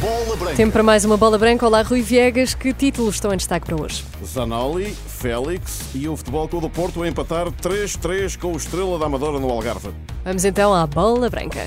Bola Branca. Tempo para mais uma bola branca. Olá, Rui Viegas. Que títulos estão em destaque para hoje? Zanoli, Félix e o Futebol Clube do Porto a empatar 3-3 com o Estrela da Amadora no Algarve. Vamos então à bola branca.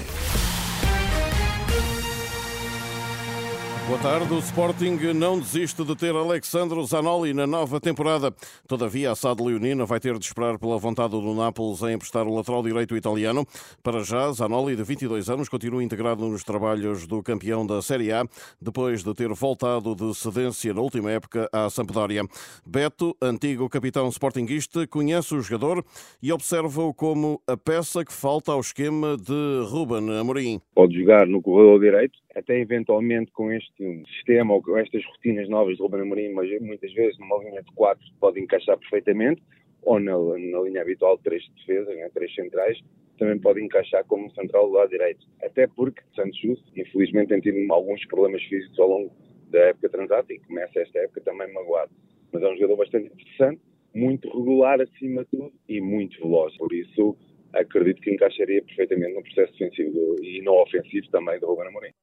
Boa tarde. O Sporting não desiste de ter Alexandro Zanoli na nova temporada. Todavia, a SAD Leonina vai ter de esperar pela vontade do Nápoles em emprestar o lateral direito italiano. Para já, Zanoli, de 22 anos, continua integrado nos trabalhos do campeão da Série A, depois de ter voltado de cedência na última época à Sampdoria. Beto, antigo capitão sportinguista, conhece o jogador e observa-o como a peça que falta ao esquema de Ruben Amorim. Pode jogar no corredor direito, até eventualmente com este sistema ou com estas rotinas novas de Ruben Amorim, mas muitas vezes numa linha de quatro pode encaixar perfeitamente, ou na, na linha habitual de três de defesa, né, três centrais, também pode encaixar como central do lado direito. Até porque Santos Justo, infelizmente, tem tido alguns problemas físicos ao longo da época transata e começa esta época também magoado. Mas é um jogador bastante interessante, muito regular acima de tudo e muito veloz. Por isso, acredito que encaixaria perfeitamente no processo defensivo e no ofensivo também do Ruben Amorim.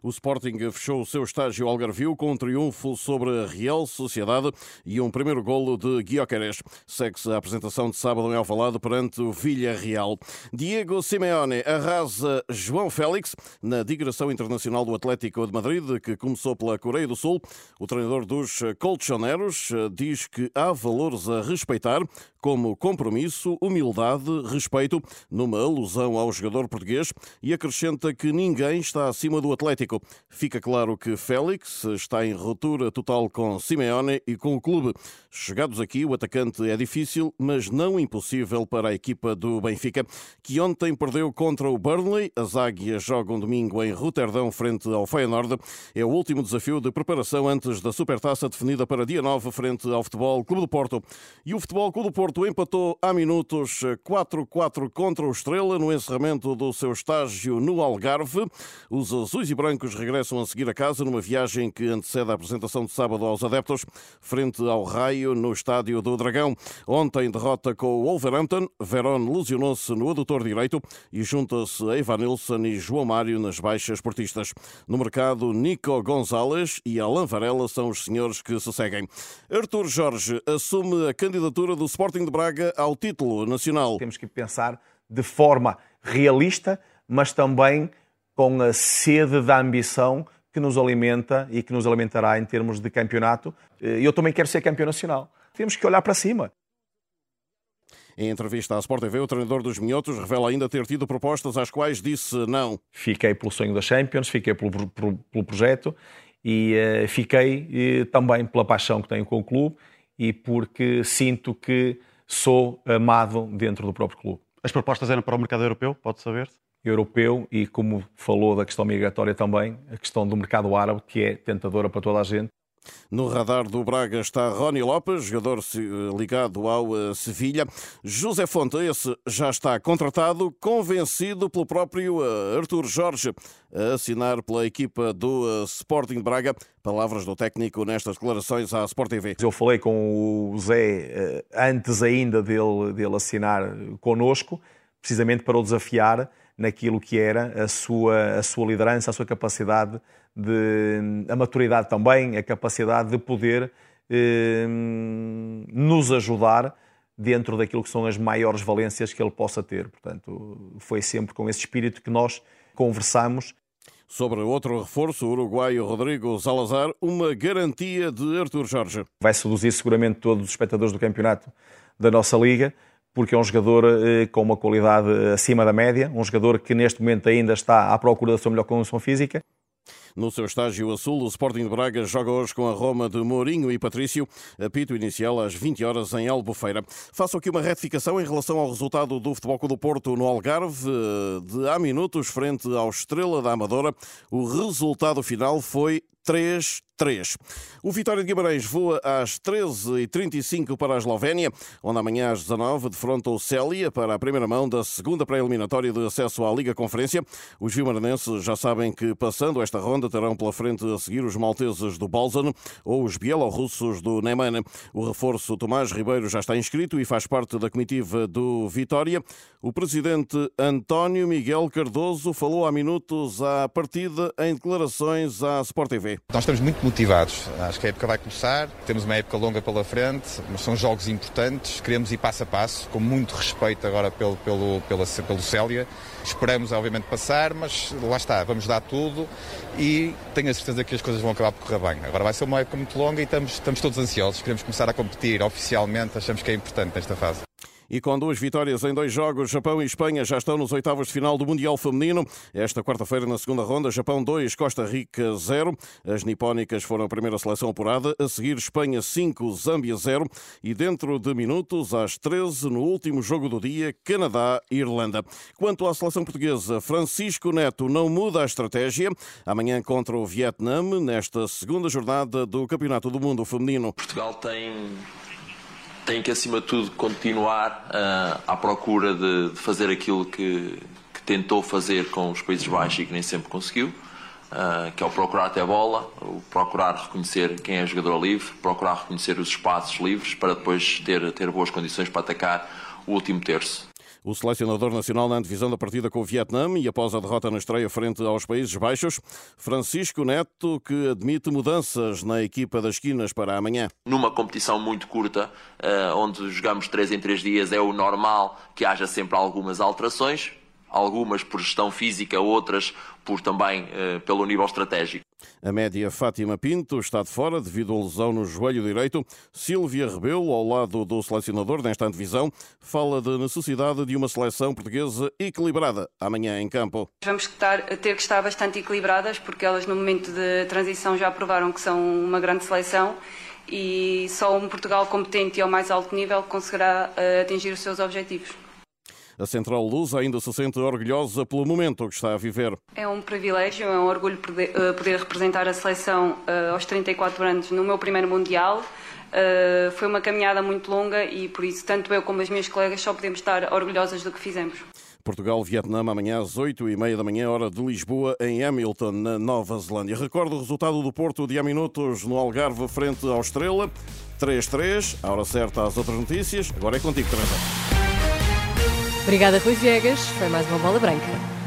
O Sporting fechou o seu estágio Algarvio com um triunfo sobre a Real Sociedade e um primeiro golo de Guioqueres. Segue-se a apresentação de sábado em Alvalade perante o Villarreal. Diego Simeone arrasa João Félix na digressão internacional do Atlético de Madrid, que começou pela Coreia do Sul. O treinador dos colchoneros diz que há valores a respeitar, como compromisso, humildade, respeito, numa alusão ao jogador português, e acrescenta que ninguém está acima do Atlético. Fica claro que Félix está em ruptura total com Simeone e com o clube. Chegados aqui, o atacante é difícil, mas não impossível para a equipa do Benfica, que ontem perdeu contra o Burnley. As águias jogam domingo em Roterdão, frente ao Feyenoord. É o último desafio de preparação antes da supertaça definida para dia 9, frente ao Futebol Clube do Porto. E o Futebol Clube do Porto empatou há minutos 4-4 contra o Estrela no encerramento do seu estágio no Algarve. Os azuis e brancos regressam a seguir a casa numa viagem que antecede a apresentação de sábado aos adeptos, frente ao Raio, no estádio do Dragão. Ontem, derrota com o Wolverhampton. Verón lesionou-se no adutor direito e junta-se a Evanilson e João Mário nas baixas portistas. No mercado, Nico Gonzalez e Alain Varela são os senhores que se seguem. Artur Jorge assume a candidatura do Sporting de Braga ao título nacional. Temos que pensar de forma realista, mas também com a sede da ambição que nos alimenta e que nos alimentará em termos de campeonato. Eu também quero ser campeão nacional. Temos que olhar para cima. Em entrevista à Sport TV, o treinador dos Minhotos revela ainda ter tido propostas às quais disse não. Fiquei pelo sonho da Champions, fiquei pelo, pelo, pelo projeto e uh, fiquei e, também pela paixão que tenho com o clube e porque sinto que sou amado dentro do próprio clube. As propostas eram para o mercado europeu, pode saber-se? Europeu e, como falou da questão migratória também, a questão do mercado árabe, que é tentadora para toda a gente. No radar do Braga está Rony Lopes, jogador ligado ao Sevilha. José Fonte, esse já está contratado, convencido pelo próprio Artur Jorge a assinar pela equipa do Sporting de Braga. Palavras do técnico nestas declarações à Sport TV. Eu falei com o Zé antes ainda dele, dele assinar connosco, precisamente para o desafiar naquilo que era a sua, a sua liderança, a sua capacidade de a maturidade também, a capacidade de poder eh, nos ajudar dentro daquilo que são as maiores valências que ele possa ter. Portanto, foi sempre com esse espírito que nós conversamos. Sobre outro reforço, o uruguaio Rodrigo Salazar, uma garantia de Artur Jorge. Vai seduzir seguramente todos os espectadores do campeonato da nossa liga, porque é um jogador eh, com uma qualidade acima da média, um jogador que neste momento ainda está à procura da sua melhor condição física. No seu estágio a sul, o Sporting de Braga joga hoje com a Roma de Mourinho e Patrício, apito inicial às 20 horas em Albufeira. Faço aqui uma retificação em relação ao resultado do Futebol Clube do Porto no Algarve, de há minutos, frente ao Estrela da Amadora. O resultado final foi 3 3. O Vitória de Guimarães voa às 13h35 para a Eslovénia, onde amanhã às 19 defronta o Célia para a primeira mão da segunda pré-eliminatória de acesso à Liga Conferência. Os vimaranenses já sabem que, passando esta ronda, terão pela frente a seguir os malteses do Bolzano ou os bielorrussos do Neymar. O reforço Tomás Ribeiro já está inscrito e faz parte da comitiva do Vitória. O presidente António Miguel Cardoso falou há minutos à partida em declarações à Sport TV. Nós estamos muito motivados. Acho que a época vai começar, temos uma época longa pela frente, mas são jogos importantes, queremos ir passo a passo, com muito respeito agora pelo, pelo, pela, pelo Célia. Esperamos, obviamente, passar, mas lá está, vamos dar tudo e tenho a certeza que as coisas vão acabar por correr bem. Agora vai ser uma época muito longa e estamos, estamos todos ansiosos, queremos começar a competir oficialmente, achamos que é importante nesta fase. E com duas vitórias em dois jogos, Japão e Espanha já estão nos oitavos de final do Mundial Feminino. Esta quarta-feira, na segunda ronda, Japão 2, Costa Rica 0. As nipónicas foram a primeira seleção apurada. A seguir, Espanha 5, Zâmbia 0. E dentro de minutos, às 13, no último jogo do dia, Canadá e Irlanda. Quanto à seleção portuguesa, Francisco Neto não muda a estratégia. Amanhã contra o Vietnã, nesta segunda jornada do Campeonato do Mundo Feminino. Portugal tem tem que, acima de tudo, continuar uh, à procura de, de fazer aquilo que, que, tentou fazer com os Países Baixos e que nem sempre conseguiu, uh, que é o procurar até bola, o procurar reconhecer quem é jogador livre, procurar reconhecer os espaços livres para depois ter, ter boas condições para atacar o último terço. O selecionador nacional na antevisão da partida com o Vietnã e após a derrota na estreia frente aos Países Baixos, Francisco Neto, que admite mudanças na equipa das esquinas para amanhã. Numa competição muito curta, eh, onde jogamos 3 em 3 dias, é o normal que haja sempre algumas alterações, algumas por gestão física, outras por também eh, pelo nível estratégico. A média Fátima Pinto está de fora devido à lesão no joelho direito. Silvia Rebelo, ao lado do selecionador nesta antevisão, fala da necessidade de uma seleção portuguesa equilibrada amanhã em campo. Vamos ter que estar bastante equilibradas porque elas no momento de transição já provaram que são uma grande seleção e só um Portugal competente e ao mais alto nível conseguirá eh, atingir os seus objetivos. A Central Luz ainda se sente orgulhosa pelo momento que está a viver. É um privilégio, é um orgulho poder, eh, poder representar a seleção uh, aos 34 anos no meu primeiro Mundial. Uh, foi uma caminhada muito longa e por isso tanto eu como as minhas colegas só podemos estar orgulhosas do que fizemos. Portugal-Vietnã amanhã às 8 e meia da manhã, hora de Lisboa, em Hamilton, na Nova Zelândia. Recordo o resultado do Porto de há minutos no Algarve, frente ao Estrela. 3-3, a hora certa às outras notícias. Agora é contigo, Teresa. Obrigada, Rui Viegas. Foi mais uma bola branca.